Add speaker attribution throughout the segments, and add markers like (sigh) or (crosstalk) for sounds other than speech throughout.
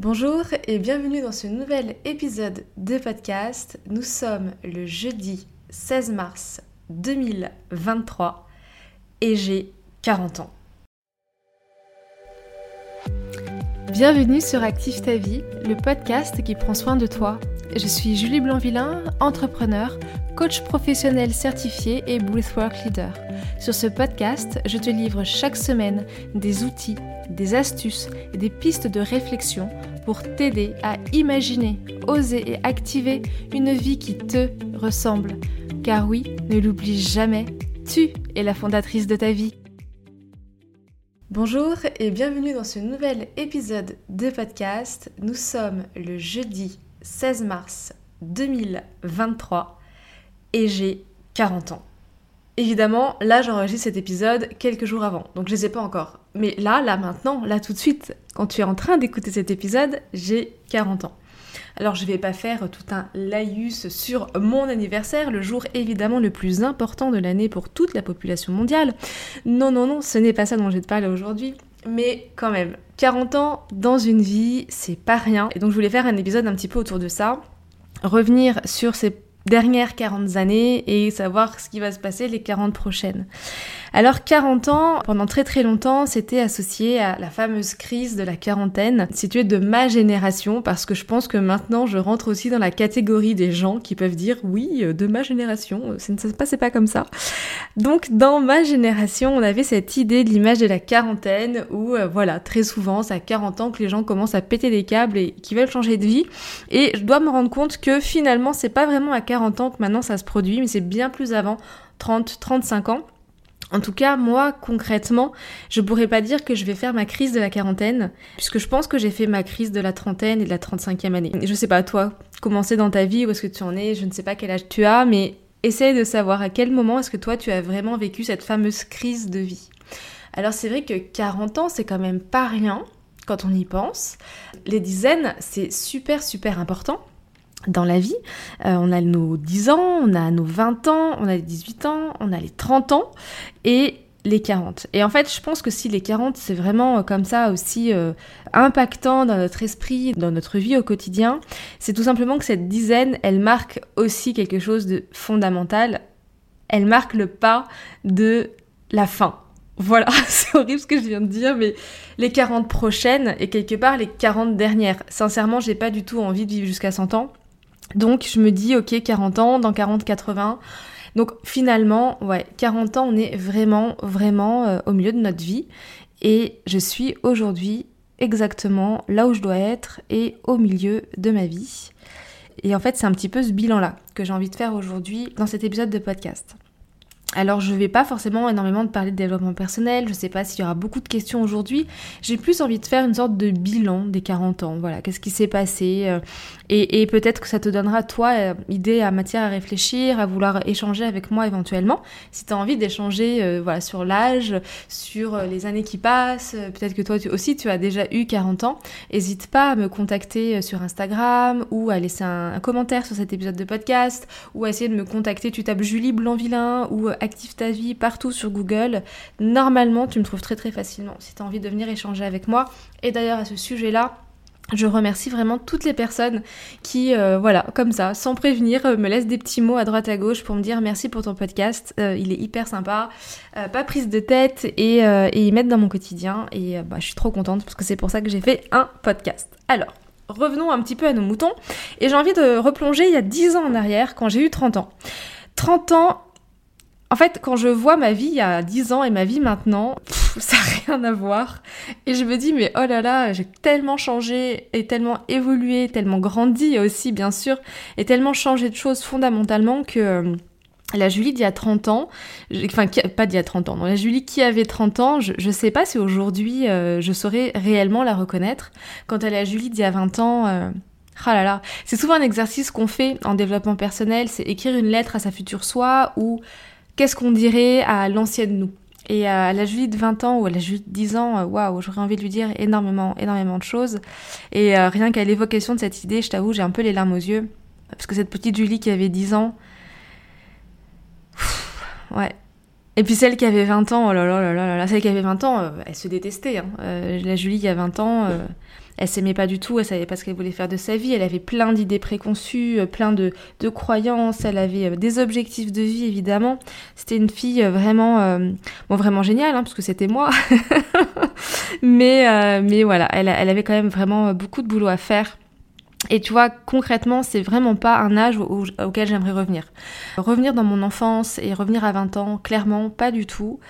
Speaker 1: Bonjour et bienvenue dans ce nouvel épisode de podcast. Nous sommes le jeudi 16 mars 2023 et j'ai 40 ans. Bienvenue sur Active ta vie, le podcast qui prend soin de toi. Je suis Julie Blanvillain, entrepreneur, coach professionnel certifié et breathwork leader. Sur ce podcast, je te livre chaque semaine des outils, des astuces et des pistes de réflexion pour t'aider à imaginer, oser et activer une vie qui te ressemble. Car oui, ne l'oublie jamais, tu es la fondatrice de ta vie. Bonjour et bienvenue dans ce nouvel épisode de podcast. Nous sommes le jeudi 16 mars 2023 et j'ai 40 ans. Évidemment, là j'enregistre cet épisode quelques jours avant, donc je les ai pas encore. Mais là, là maintenant, là tout de suite, quand tu es en train d'écouter cet épisode, j'ai 40 ans. Alors je vais pas faire tout un laïus sur mon anniversaire, le jour évidemment le plus important de l'année pour toute la population mondiale. Non, non, non, ce n'est pas ça dont je vais te parler aujourd'hui. Mais quand même, 40 ans dans une vie, c'est pas rien. Et donc je voulais faire un épisode un petit peu autour de ça. Revenir sur ces dernières 40 années et savoir ce qui va se passer les 40 prochaines. Alors 40 ans, pendant très très longtemps, c'était associé à la fameuse crise de la quarantaine, située de ma génération, parce que je pense que maintenant je rentre aussi dans la catégorie des gens qui peuvent dire oui, de ma génération, ça ne se passait pas comme ça. Donc dans ma génération, on avait cette idée de l'image de la quarantaine où euh, voilà, très souvent c'est à 40 ans que les gens commencent à péter des câbles et qui veulent changer de vie. Et je dois me rendre compte que finalement c'est pas vraiment à 40 ans que maintenant ça se produit, mais c'est bien plus avant, 30, 35 ans. En tout cas, moi, concrètement, je pourrais pas dire que je vais faire ma crise de la quarantaine, puisque je pense que j'ai fait ma crise de la trentaine et de la 35e année. Je sais pas, toi, comment c'est dans ta vie, où est-ce que tu en es, je ne sais pas quel âge tu as, mais essaye de savoir à quel moment est-ce que toi, tu as vraiment vécu cette fameuse crise de vie. Alors c'est vrai que 40 ans, c'est quand même pas rien quand on y pense. Les dizaines, c'est super, super important dans la vie. Euh, on a nos 10 ans, on a nos 20 ans, on a les 18 ans, on a les 30 ans et les 40. Et en fait, je pense que si les 40, c'est vraiment euh, comme ça aussi euh, impactant dans notre esprit, dans notre vie au quotidien, c'est tout simplement que cette dizaine, elle marque aussi quelque chose de fondamental. Elle marque le pas de la fin. Voilà, (laughs) c'est horrible ce que je viens de dire, mais les 40 prochaines et quelque part les 40 dernières. Sincèrement, j'ai pas du tout envie de vivre jusqu'à 100 ans. Donc je me dis, ok, 40 ans, dans 40, 80. Donc finalement, ouais, 40 ans, on est vraiment, vraiment euh, au milieu de notre vie. Et je suis aujourd'hui exactement là où je dois être et au milieu de ma vie. Et en fait, c'est un petit peu ce bilan-là que j'ai envie de faire aujourd'hui dans cet épisode de podcast. Alors je vais pas forcément énormément parler de développement personnel, je sais pas s'il y aura beaucoup de questions aujourd'hui. J'ai plus envie de faire une sorte de bilan des 40 ans. Voilà, qu'est-ce qui s'est passé euh, et, peut-être que ça te donnera toi euh, idée à matière à réfléchir, à vouloir échanger avec moi éventuellement. Si tu as envie d'échanger euh, voilà sur l'âge, sur les années qui passent, peut-être que toi aussi tu as déjà eu 40 ans, n'hésite pas à me contacter sur Instagram ou à laisser un, un, commentaire sur cet épisode de podcast ou à essayer de me contacter, tu tapes Julie Blanvillain ou Active ta vie partout sur Google. Normalement, tu me trouves très très facilement si tu as envie de venir échanger avec moi. Et d'ailleurs, à ce sujet-là, je remercie vraiment toutes les personnes qui, euh, voilà, comme ça, sans prévenir, euh, me laissent des petits mots à droite à gauche pour me dire merci pour ton podcast, euh, il est hyper sympa, pas prise de tête et, et ils mettent dans mon quotidien et bah, je suis trop contente parce que c'est pour ça que j'ai fait un podcast. Alors, revenons un petit peu à nos moutons et j'ai envie de replonger il y a 10 ans en arrière quand j'ai eu 30 ans. 30 ans, en fait, quand je vois ma vie il y a 10 ans et ma vie maintenant, (laughs) ça n'a rien à voir. Et je me dis, mais oh là là, j'ai tellement changé et tellement évolué, tellement grandi aussi, bien sûr, et tellement changé de choses fondamentalement que euh, la Julie d'il y a 30 ans, enfin pas d'il y a 30 ans, non, la Julie qui avait 30 ans, je, ne sais pas si aujourd'hui euh, je saurais réellement la reconnaître. Quant à la Julie d'il y a 20 ans, euh, ah là là, c'est souvent un exercice qu'on fait en développement personnel, c'est écrire une lettre à sa future soi ou qu'est-ce qu'on dirait à l'ancienne nous? Et à la Julie de 20 ans ou à la Julie de 10 ans, euh, waouh, j'aurais envie de lui dire énormément, énormément de choses. Et euh, rien qu'à l'évocation de cette idée, je t'avoue, j'ai un peu les larmes aux yeux. Parce que cette petite Julie qui avait 10 ans, ouais. Et puis celle qui avait 20 ans, oh là là là là là, celle qui avait 20 ans, euh, elle se détestait. Hein. la Julie qui a 20 ans, Elle s'aimait pas du tout, elle savait pas ce qu'elle voulait faire de sa vie, elle avait plein d'idées préconçues, plein de, de, croyances, elle avait des objectifs de vie évidemment. C'était une fille vraiment, bon vraiment géniale, hein, parce que c'était moi. (laughs) mais, mais voilà, elle, elle avait quand même vraiment beaucoup de boulot à faire et tu vois, concrètement, c'est vraiment pas un âge auquel j'aimerais revenir. Revenir dans mon enfance et revenir à 20 ans, clairement, pas du tout.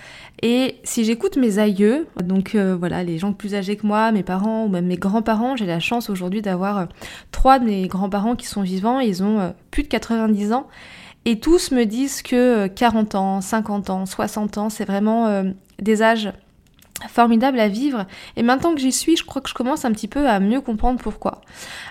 Speaker 1: Et si j'écoute mes aïeux, donc euh, voilà, les gens plus âgés que moi, mes parents ou même mes grands-parents, j'ai la chance aujourd'hui d'avoir euh, trois de mes grands-parents qui sont vivants, ils ont euh, plus de 90 ans. Et tous me disent que 40 ans, 50 ans, 60 ans, c'est vraiment des âges formidable à vivre. Et maintenant que j'y suis je crois que je commence un petit peu à mieux comprendre pourquoi.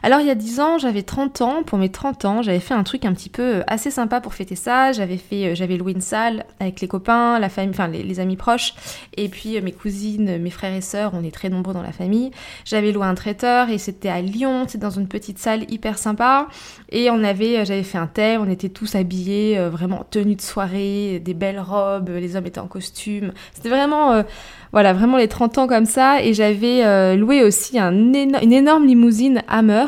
Speaker 1: Alors il y a 10 ans j'avais 30 ans, pour mes 30 ans j'avais fait un truc un petit peu euh, assez sympa pour fêter ça, j'avais fait, euh, j'avais loué une salle avec les copains, la famille, enfin les, amis proches. Et puis euh, mes cousines, mes frères et sœurs, on est très nombreux dans la famille. J'avais loué un traiteur et c'était à Lyon, c'était dans une petite salle hyper sympa. Et on avait, j'avais fait un thème, on était tous habillés, vraiment tenus de soirée, des belles robes, les hommes étaient en costume, c'était vraiment voilà, vraiment les 30 ans comme ça. Et j'avais euh, loué aussi un une énorme limousine Hammer.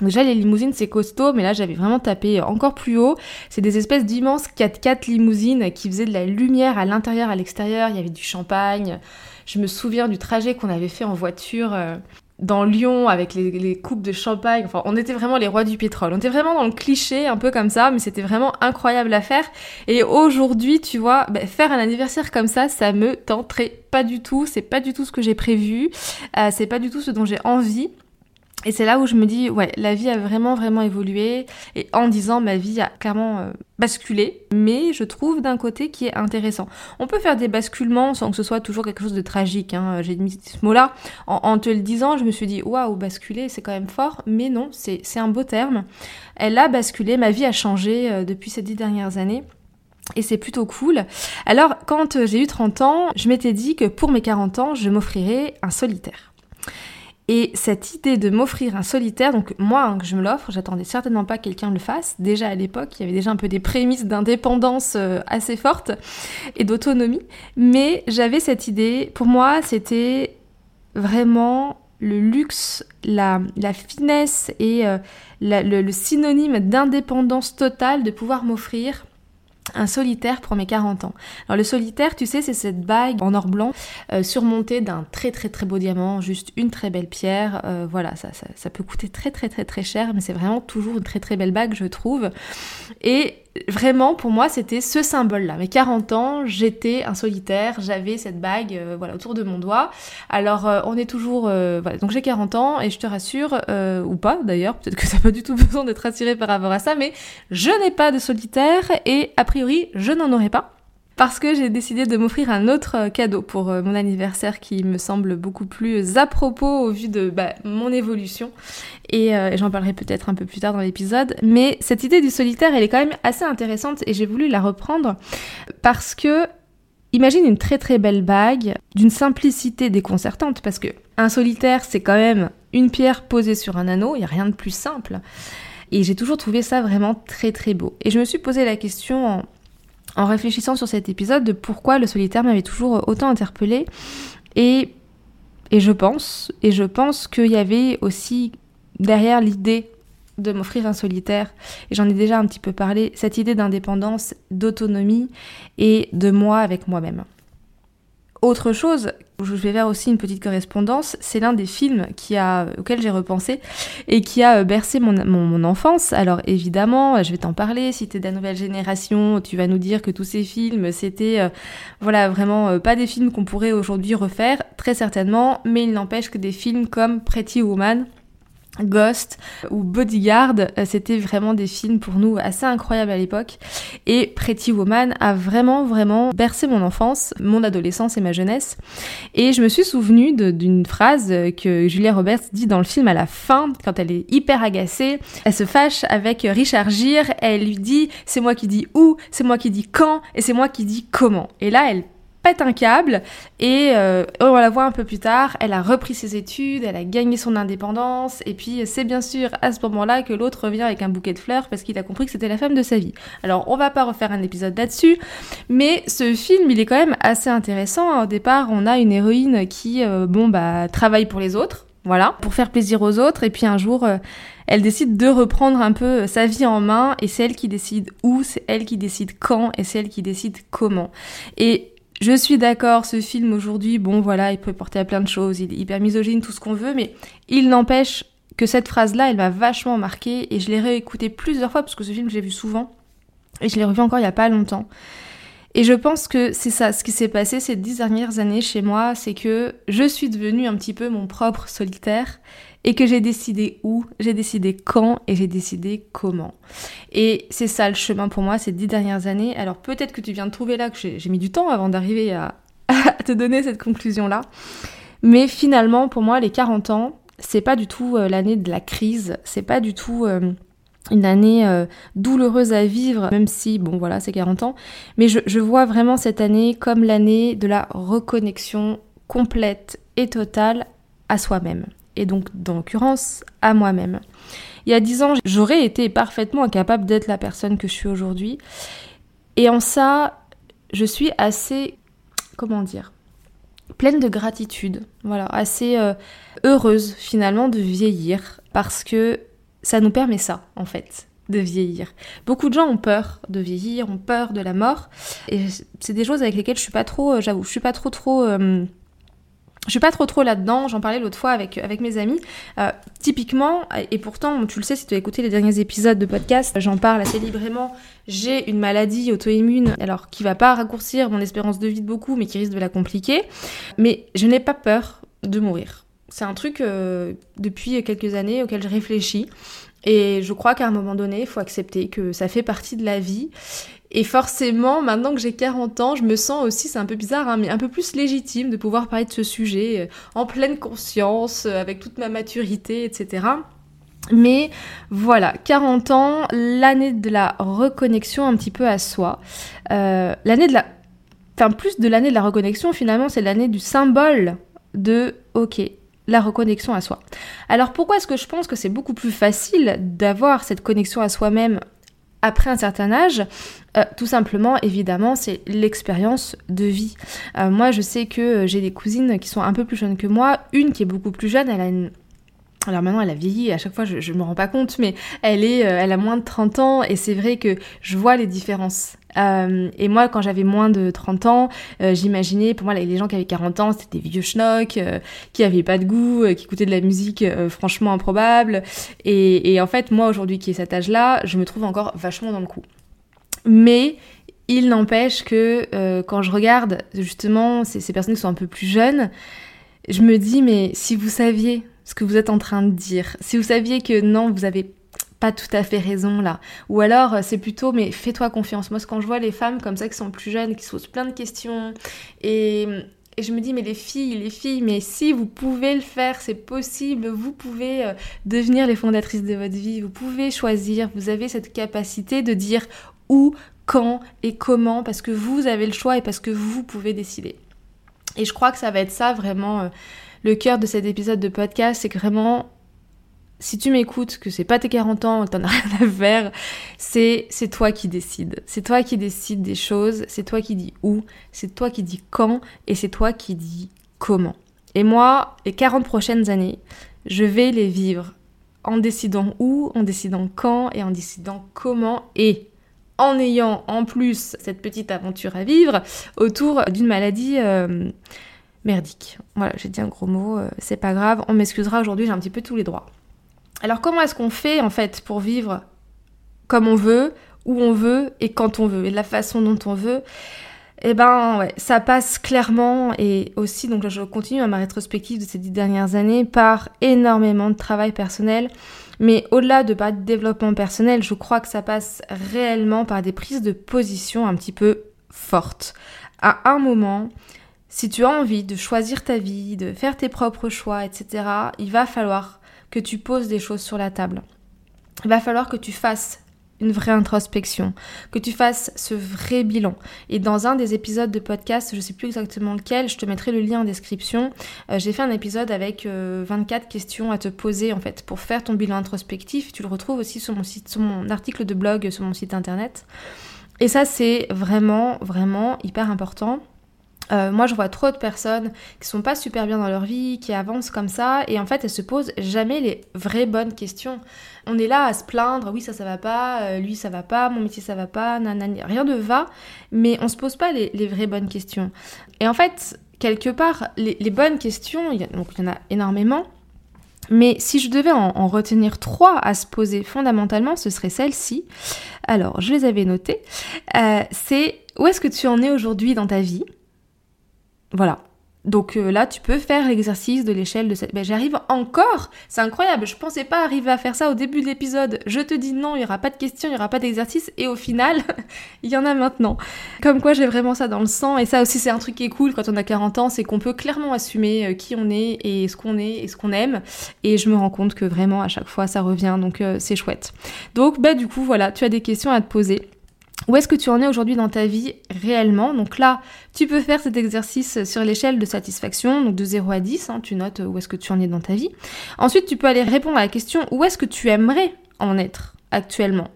Speaker 1: Déjà, les limousines, c'est costaud, mais là, j'avais vraiment tapé encore plus haut. C'est des espèces d'immenses 4x4 limousines qui faisaient de la lumière à l'intérieur, à l'extérieur. Il y avait du champagne. Je me souviens du trajet qu'on avait fait en voiture. Dans Lyon avec les, coupes de champagne. Enfin, on était vraiment les rois du pétrole. On était vraiment dans le cliché, un peu comme ça, mais c'était vraiment incroyable à faire. Et aujourd'hui, tu vois, bah, faire un anniversaire comme ça, ça me tenterait pas du tout. C'est pas du tout ce que j'ai prévu. Euh, c'est pas du tout ce dont j'ai envie. Et c'est là où je me dis, ouais, la vie a vraiment, vraiment évolué. Et en disant, ma vie a clairement euh, basculé. Mais je trouve d'un côté qui est intéressant. On peut faire des basculements sans que ce soit toujours quelque chose de tragique. Hein. J'ai mis ce mot-là. En, te le disant, je me suis dit, waouh, basculer, c'est quand même fort. Mais non, c'est un beau terme. Elle a basculé. Ma vie a changé euh, depuis ces dix dernières années. Et c'est plutôt cool. Alors, quand euh, j'ai eu 30 ans, je m'étais dit que pour mes 40 ans, je m'offrirais un solitaire. Et cette idée de m'offrir un solitaire, donc moi hein, que je me l'offre, j'attendais certainement pas que quelqu'un le fasse. Déjà à l'époque, il y avait déjà un peu des prémices d'indépendance euh, assez fortes et d'autonomie. Mais j'avais cette idée, pour moi c'était vraiment le luxe, la, finesse et euh, le synonyme d'indépendance totale de pouvoir m'offrir un solitaire pour mes 40 ans. Alors le solitaire, tu sais, c'est cette bague en or blanc euh, surmontée d'un très très très beau diamant, juste une très belle pierre. Euh, voilà, ça, ça, ça, peut coûter très très très très cher, mais c'est vraiment toujours une très très belle bague, je trouve. Et vraiment, pour moi, c'était ce symbole-là. Mes 40 ans, j'étais un solitaire, j'avais cette bague euh, voilà, autour de mon doigt. Alors, euh, on est toujours... Euh, voilà, donc j'ai 40 ans, et je te rassure, ou pas d'ailleurs, peut-être que t'as pas du tout (laughs) besoin d'être attiré par rapport à ça, mais je n'ai pas de solitaire, et a priori, je n'en aurai pas parce que j'ai décidé de m'offrir un autre euh, cadeau pour euh, mon anniversaire qui me semble beaucoup plus à propos au vu de bah, mon évolution. Et euh, j'en parlerai peut-être un peu plus tard dans l'épisode. Mais cette idée du solitaire, elle est quand même assez intéressante et j'ai voulu la reprendre parce que Imagine une très très belle bague d'une simplicité déconcertante parce que un solitaire c'est quand même une pierre posée sur un anneau, il n'y a rien de plus simple. Et j'ai toujours trouvé ça vraiment très très beau. Et je me suis posé la question en réfléchissant sur cet épisode de pourquoi le solitaire m'avait toujours autant interpellé et, et je pense et je pense qu'il y avait aussi derrière l'idée de m'offrir un solitaire, et j'en ai déjà un petit peu parlé, cette idée d'indépendance, d'autonomie et de moi avec moi-même. Autre chose, je vais faire aussi une petite correspondance, c'est l'un des films qui a, auquel j'ai repensé et qui a euh, bercé mon, enfance. Alors évidemment, je vais t'en parler, si t'es de la nouvelle génération, tu vas nous dire que tous ces films, c'était euh, voilà vraiment euh, pas des films qu'on pourrait aujourd'hui refaire, très certainement, mais il n'empêche que des films comme Pretty Woman, Ghost ou Bodyguard, euh, c'était vraiment des films pour nous assez incroyables à l'époque. Et Pretty Woman a vraiment, vraiment bercé mon enfance, mon adolescence et ma jeunesse. Et je me suis souvenu d'une phrase que Julia Roberts dit dans le film à la fin, quand elle est hyper agacée. Elle se fâche avec Richard Gere, elle lui dit c'est moi qui dis où, c'est moi qui dis quand, et c'est moi qui dis comment. Et là, elle un câble et euh, on la voir un peu plus tard, elle a repris ses études, elle a gagné son indépendance et puis c'est bien sûr à ce moment-là que l'autre revient avec un bouquet de fleurs parce qu'il a compris que c'était la femme de sa vie. Alors on va pas refaire un épisode là-dessus, mais ce film il est quand même assez intéressant. Au départ on a une héroïne qui euh, bon bah travaille pour les autres, voilà, pour faire plaisir aux autres. Et puis un jour, euh, elle décide de reprendre un peu sa vie en main et c'est elle qui décide où, c'est elle qui décide quand et c'est elle qui décide comment. Et je suis d'accord, ce film aujourd'hui, bon voilà, il peut porter à plein de choses, il est hyper misogyne, tout ce qu'on veut, mais il n'empêche que cette phrase-là, elle m'a vachement marqué et je l'ai réécoutée plusieurs fois parce que ce film, je l'ai vu souvent et je l'ai revu encore il n'y a pas longtemps. Et je pense que c'est ça, ce qui s'est passé ces dix dernières années chez moi, c'est que je suis devenue un petit peu mon propre solitaire et que j'ai décidé où, j'ai décidé quand et j'ai décidé comment. Et c'est ça le chemin pour moi ces dix dernières années. Alors peut-être que tu viens de trouver là que j'ai mis du temps avant d'arriver (laughs) à, te donner cette conclusion-là. Mais finalement, pour moi, les 40 ans, c'est pas du tout euh, l'année de la crise, c'est pas du tout euh, une année euh, douloureuse à vivre, même si, bon voilà, c'est 40 ans. Mais je, je vois vraiment cette année comme l'année de la reconnexion complète et totale à soi-même et donc dans l'occurrence à moi-même. Il y a dix ans, j'aurais été parfaitement incapable d'être la personne que je suis aujourd'hui. Et en ça, je suis assez, comment dire, pleine de gratitude, voilà, assez euh, heureuse finalement de vieillir parce que ça nous permet ça en fait de vieillir. Beaucoup de gens ont peur de vieillir, ont peur de la mort et c'est des choses avec lesquelles je suis pas trop, euh, j'avoue, je suis pas trop trop euh, je suis pas trop trop là-dedans, j'en parlais l'autre fois avec, avec mes amis. Euh, typiquement, et pourtant, tu le sais si tu as écouté les derniers épisodes de podcast, j'en parle assez librement. J'ai une maladie auto-immune, alors qui va pas raccourcir mon espérance de vie de beaucoup, mais qui risque de la compliquer. Mais je n'ai pas peur de mourir. C'est un truc euh, depuis quelques années auquel je réfléchis. Et je crois qu'à un moment donné, il faut accepter que ça fait partie de la vie et forcément, maintenant que j'ai 40 ans, je me sens aussi, c'est un peu bizarre, hein, mais un peu plus légitime de pouvoir parler de ce sujet euh, en pleine conscience, euh, avec toute ma maturité, etc. Mais voilà, 40 ans, l'année de la reconnexion un petit peu à soi. Euh, l'année de la... Enfin, plus de l'année de la reconnexion, finalement, c'est l'année du symbole de OK, la reconnexion à soi. Alors pourquoi est-ce que je pense que c'est beaucoup plus facile d'avoir cette connexion à soi-même après un certain âge, euh, tout simplement, évidemment, c'est l'expérience de vie. Euh, moi, je sais que j'ai des cousines qui sont un peu plus jeunes que moi. Une qui est beaucoup plus jeune, elle a une alors maintenant elle a vieilli, à chaque fois je, ne me rends pas compte, mais elle est, euh, elle a moins de 30 ans et c'est vrai que je vois les différences. Euh, et moi quand j'avais moins de 30 ans, euh, j'imaginais, pour moi les gens qui avaient 40 ans c'était des vieux schnocks, qui avaient pas de goût, qui écoutaient de la musique franchement improbable. Et, en fait moi aujourd'hui qui ai cet âge-là, je me trouve encore vachement dans le coup. Mais il n'empêche que quand je regarde justement ces personnes qui sont un peu plus jeunes, je me dis mais si vous saviez ce que vous êtes en train de dire. Si vous saviez que non, vous avez pas tout à fait raison là. Ou alors euh, c'est plutôt mais fais-toi confiance. Moi quand je vois les femmes comme ça qui sont plus jeunes, qui se posent plein de questions et, et je me dis mais les filles, les filles, mais si vous pouvez le faire, c'est possible, vous pouvez euh, devenir les fondatrices de votre vie, vous pouvez choisir, vous avez cette capacité de dire où, quand et comment parce que vous avez le choix et parce que vous pouvez décider. Et je crois que ça va être ça vraiment euh, le cœur de cet épisode de podcast, c'est que vraiment, si tu m'écoutes, que c'est pas tes 40 ans, t'en as (laughs) rien à faire, c'est, c'est toi qui décides. C'est toi qui décides des choses, c'est toi qui dis où, c'est toi qui dis quand, et c'est toi qui dis comment. Et moi, les 40 prochaines années, je vais les vivre en décidant où, en décidant quand, et en décidant comment, et en ayant en plus cette petite aventure à vivre autour d'une maladie euh, merdique. Voilà, j'ai dit un gros mot, euh, c'est pas grave, on m'excusera aujourd'hui, j'ai un petit peu tous les droits. Alors comment est-ce qu'on fait en fait pour vivre comme on veut, où on veut et quand on veut, et de la façon dont on veut? Eh ben ouais, ça passe clairement et aussi, donc là je continue à ma rétrospective de ces dix dernières années par énormément de travail personnel. Mais au-delà de pas de développement personnel, je crois que ça passe réellement par des prises de position un petit peu fortes. À un moment, si tu as envie de choisir ta vie, de faire tes propres choix, etc., il va falloir que tu poses des choses sur la table. Il va falloir que tu fasses une vraie introspection, que tu fasses ce vrai bilan. Et dans un des épisodes de podcast, je ne sais plus exactement lequel, je te mettrai le lien en description, euh, j'ai fait un épisode avec 24 euh, questions à te poser en fait pour faire ton bilan introspectif. Tu le retrouves aussi sur mon site, sur mon article de blog, sur mon site internet. Et ça c'est vraiment, vraiment hyper important Euh, moi, je vois trop de personnes qui sont pas super bien dans leur vie, qui avancent comme ça, et en fait, elles se posent jamais les vraies bonnes questions. On est là à se plaindre, oui, ça, ça va pas, euh, lui, ça va pas, mon métier, ça va pas, nanani, rien ne va, mais on se pose pas les, vraies bonnes questions. Et en fait, quelque part, les, bonnes questions, il y, y en a énormément, mais si je devais en, retenir trois à se poser fondamentalement, ce serait celle-ci. Alors, je les avais notées. Euh, c'est où est-ce que tu en es aujourd'hui dans ta vie? Voilà. Donc euh, là, tu peux faire l'exercice de l'échelle de cette... Ben, j'arrive encore C'est incroyable, je pensais pas arriver à faire ça au début de l'épisode. Je te dis non, il y aura pas de questions, il y aura pas d'exercice, et au final, (laughs) il y en a maintenant. Comme quoi, j'ai vraiment ça dans le sang, et ça aussi, c'est un truc qui est cool quand on a 40 ans, c'est qu'on peut clairement assumer euh, qui on est, et ce qu'on est, et ce qu'on aime, et je me rends compte que vraiment, à chaque fois, ça revient, donc euh, c'est chouette. Donc, bah du coup, voilà, tu as des questions à te poser. Où est-ce que tu en es aujourd'hui dans ta vie réellement? Donc là, tu peux faire cet exercice sur l'échelle de satisfaction, donc de 0 à 10, hein, tu notes où est-ce que tu en es dans ta vie. Ensuite, tu peux aller répondre à la question où est-ce que tu aimerais en être actuellement?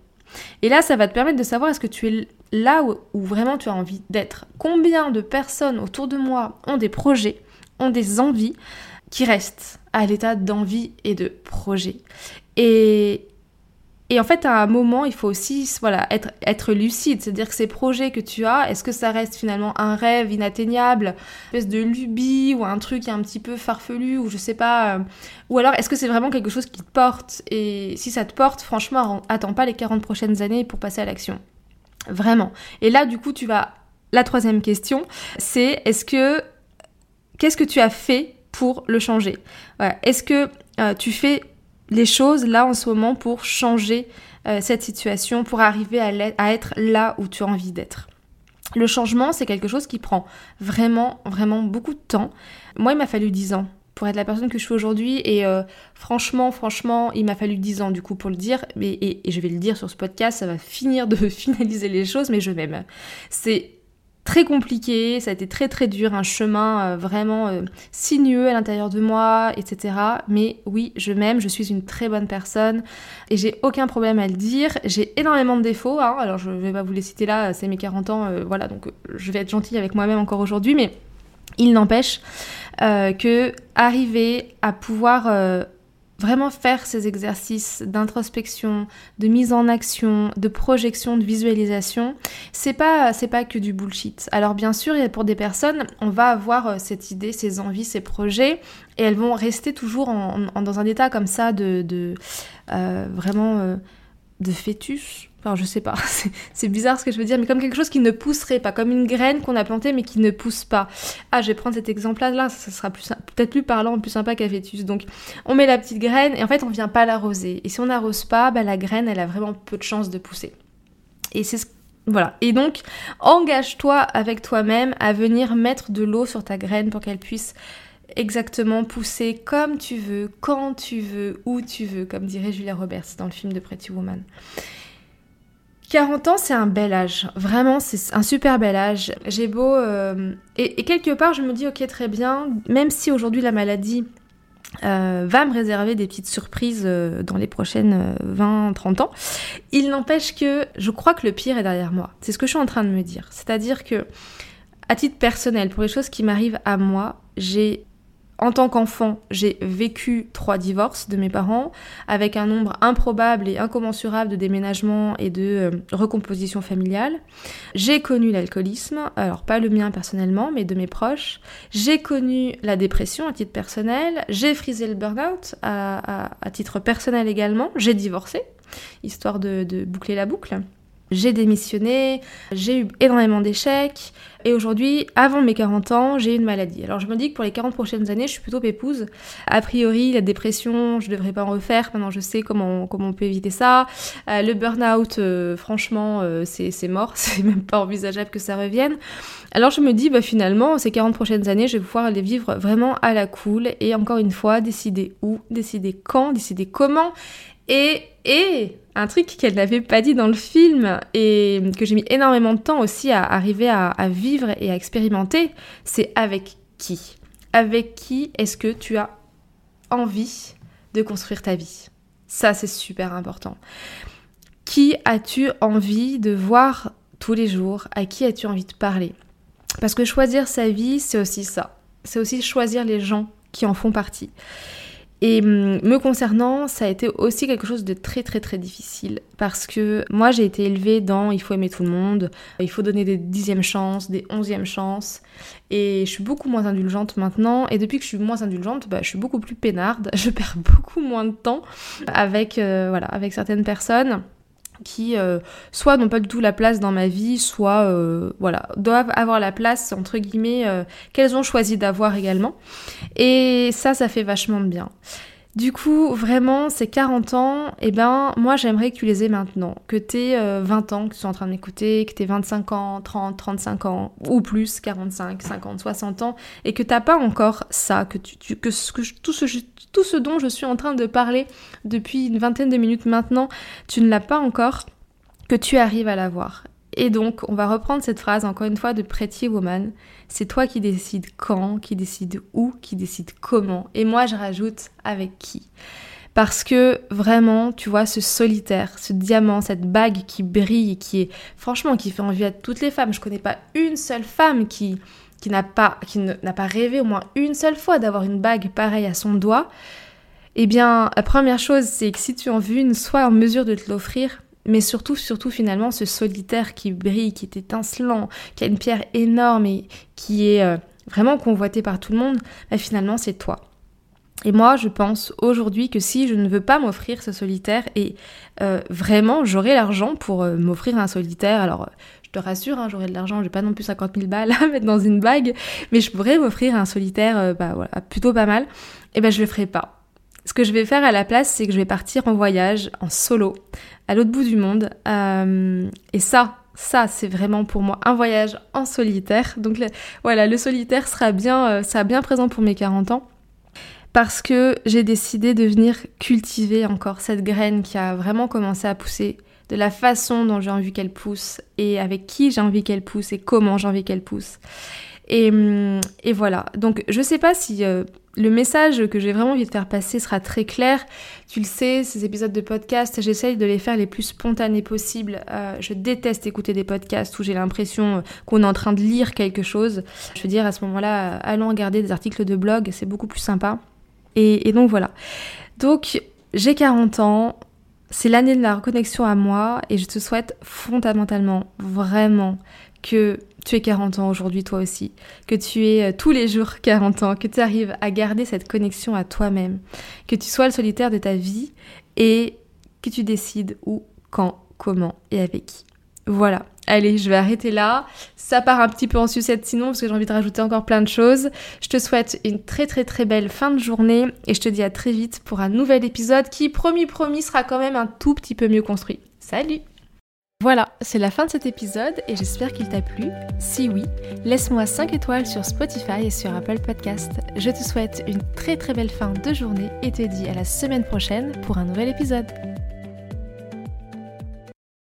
Speaker 1: Et là, ça va te permettre de savoir est-ce que tu es là où, où vraiment tu as envie d'être? Combien de personnes autour de moi ont des projets, ont des envies qui restent à l'état d'envie et de projet? Et, et en fait, à un moment, il faut aussi voilà, être, lucide. C'est-à-dire que ces projets que tu as, est-ce que ça reste finalement un rêve inatteignable, une espèce de lubie ou un truc un petit peu farfelu ou je sais pas. Euh, ou alors, est-ce que c'est vraiment quelque chose qui te porte Et si ça te porte, franchement, attends pas les 40 prochaines années pour passer à l'action. Vraiment. Et là, du coup, tu vas. La troisième question, c'est est-ce que. Qu'est-ce que tu as fait pour le changer? Est-ce que euh, tu fais les choses là en ce moment pour changer euh, cette situation, pour arriver à, être là où tu as envie d'être. Le changement, c'est quelque chose qui prend vraiment, vraiment beaucoup de temps. Moi, il m'a fallu 10 ans pour être la personne que je suis aujourd'hui. Et euh, franchement, franchement, il m'a fallu 10 ans du coup pour le dire. et, je vais le dire sur ce podcast, ça va finir de (laughs) finaliser les choses, mais je m'aime. C'est très compliqué, ça a été très très dur, un chemin euh, vraiment euh, sinueux à l'intérieur de moi, etc. Mais oui, je m'aime, je suis une très bonne personne et j'ai aucun problème à le dire. J'ai énormément de défauts, hein. alors je vais pas vous les citer là, c'est mes 40 ans, euh, voilà, donc je vais être gentille avec moi-même encore aujourd'hui, mais il n'empêche que arriver à pouvoir vraiment faire ces exercices d'introspection, de mise en action, de projection, de visualisation, c'est pas c'est pas que du bullshit. Alors bien sûr, pour des personnes, on va avoir euh, cette idée, ces envies, ces projets, et elles vont rester toujours dans un état comme ça de, euh, vraiment euh, de fœtus, Enfin, je sais pas, (laughs) c'est bizarre ce que je veux dire, mais comme quelque chose qui ne pousserait pas, comme une graine qu'on a plantée mais qui ne pousse pas. Ah, je vais prendre cet exemple-là, là, ça sera peut-être plus parlant, plus sympa qu'un fœtus. Donc, on met la petite graine et en fait, on vient pas l'arroser. Et si on n'arrose pas, bah, la graine, elle a vraiment peu de chances de pousser. Et c'est ce voilà. Et donc, engage-toi avec toi-même à venir mettre de l'eau sur ta graine pour qu'elle puisse exactement pousser comme tu veux, quand tu veux, où tu veux, comme dirait Julia Roberts dans le film de Pretty Woman. 40 ans, c'est un bel âge. Vraiment, c'est un super bel âge. J'ai beau... Euh, et, quelque part, je me dis, ok, très bien, même si aujourd'hui la maladie euh, va me réserver des petites surprises euh, dans les prochaines 20-30 ans, il n'empêche que je crois que le pire est derrière moi. C'est ce que je suis en train de me dire. C'est-à-dire que, à titre personnel, pour les choses qui m'arrivent à moi, j'ai en tant qu'enfant, j'ai vécu trois divorces de mes parents, avec un nombre improbable et incommensurable de déménagements et de euh, recomposition familiale. J'ai connu l'alcoolisme, alors pas le mien personnellement, mais de mes proches. J'ai connu la dépression à titre personnel. J'ai frisé le burn-out à, titre personnel également. J'ai divorcé, histoire de boucler la boucle j'ai démissionné, j'ai eu énormément d'échecs, et aujourd'hui, avant mes 40 ans, j'ai une maladie. Alors je me dis que pour les 40 prochaines années, je suis plutôt pépouse. A priori, la dépression, je devrais pas en refaire, maintenant je sais comment, comment on peut éviter ça. Euh, le burn-out, euh, franchement, euh, c'est mort, (laughs) c'est même pas envisageable que ça revienne. Alors je me dis, bah, finalement, ces 40 prochaines années, je vais pouvoir les vivre vraiment à la cool, et encore une fois, décider où, décider quand, décider comment, et, un truc qu'elle n'avait pas dit dans le film et que j'ai mis énormément de temps aussi à arriver à, vivre et à expérimenter, c'est avec qui? Avec qui est-ce que tu as envie de construire ta vie? Ça, c'est super important. Qui as-tu envie de voir tous les jours? À qui as-tu envie de parler? Parce que choisir sa vie, c'est aussi ça. C'est aussi choisir les gens qui en font partie. Et hum, me concernant, ça a été aussi quelque chose de très très très difficile. Parce que moi j'ai été élevée dans il faut aimer tout le monde, il faut donner des dixièmes chances, des onzièmes chances. Et je suis beaucoup moins indulgente maintenant. Et depuis que je suis moins indulgente, bah, je suis beaucoup plus peinarde, (laughs) je perds beaucoup moins de temps avec, euh, voilà, avec certaines personnes qui euh, soit n'ont pas du tout la place dans ma vie, soit euh, voilà, doivent avoir la place entre guillemets euh, qu'elles ont choisi d'avoir également. Et ça, ça fait vachement bien. Du coup, vraiment, ces 40 ans, eh ben, moi j'aimerais que tu les aies maintenant. Que tu aies 20 ans, que tu sois en train d'écouter, que tu aies 25 ans, 30, 35 ans, ou plus, 45, 50, 60 ans, et que t'as pas encore ça, que, tout ce dont je suis en train de parler depuis une vingtaine de minutes maintenant, tu ne l'as pas encore, que tu arrives à l'avoir. Et donc, on va reprendre cette phrase encore une fois de Pretty Woman. C'est toi qui décides quand, qui décide où, qui décide comment. Et moi, je rajoute avec qui. Parce que vraiment, tu vois, ce solitaire, ce diamant, cette bague qui brille, qui est franchement, qui fait envie à toutes les femmes. Je connais pas une seule femme qui, qui n'a pas, qui n'a pas rêvé au moins une seule fois d'avoir une bague pareille à son doigt. Eh bien, la première chose, c'est que si tu en veux une, sois en mesure de te l'offrir mais surtout, surtout finalement, ce solitaire qui brille, qui est étincelant, qui a une pierre énorme et qui est euh, vraiment convoité par tout le monde, bah, finalement, c'est toi. Et moi, je pense aujourd'hui que si je ne veux pas m'offrir ce solitaire, et euh, vraiment, j'aurai l'argent pour euh, m'offrir un solitaire, alors je te rassure, hein, j'aurai de l'argent, j'ai pas non plus 50 000 balles (laughs) à mettre dans une bague, mais je pourrais m'offrir un solitaire bah, plutôt pas mal, et ben je le ferai pas. Ce que je vais faire à la place, c'est que je vais partir en voyage, en solo, à l'autre bout du monde. Euh, et ça, ça, c'est vraiment pour moi un voyage en solitaire. Donc voilà, le solitaire sera bien, euh, sera bien présent pour mes 40 ans. Parce que j'ai décidé de venir cultiver encore cette graine qui a vraiment commencé à pousser de la façon dont j'ai envie qu'elle pousse et avec qui j'ai envie qu'elle pousse et comment j'ai envie qu'elle pousse. Et, hum, et, voilà. Donc je sais pas si euh, le message que j'ai vraiment envie de faire passer sera très clair. Tu le sais, ces épisodes de podcast, j'essaye de les faire les plus spontanés possibles. Euh, je déteste écouter des podcasts où j'ai l'impression euh, qu'on est en train de lire quelque chose. Je veux dire, à ce moment-là, allons regarder des articles de blog, c'est beaucoup plus sympa. Et, et donc voilà. Donc, j'ai 40 ans, c'est l'année de la reconnexion à moi et je te souhaite fondamentalement, vraiment, que tu es 40 ans aujourd'hui toi aussi, que tu es euh, tous les jours 40 ans, que tu arrives à garder cette connexion à toi-même, que tu sois le solitaire de ta vie et que tu décides où, quand, comment et avec qui. Voilà. Allez, je vais arrêter là. Ça part un petit peu en sucette sinon parce que j'ai envie de rajouter encore plein de choses. Je te souhaite une très très très belle fin de journée et je te dis à très vite pour un nouvel épisode qui, promis promis, sera quand même un tout petit peu mieux construit. Salut voilà, c'est la fin de cet épisode et j'espère qu'il t'a plu. Si oui, laisse-moi 5 étoiles sur Spotify et sur Apple Podcast. Je te souhaite une très très belle fin de journée et te dis à la semaine prochaine pour un nouvel épisode.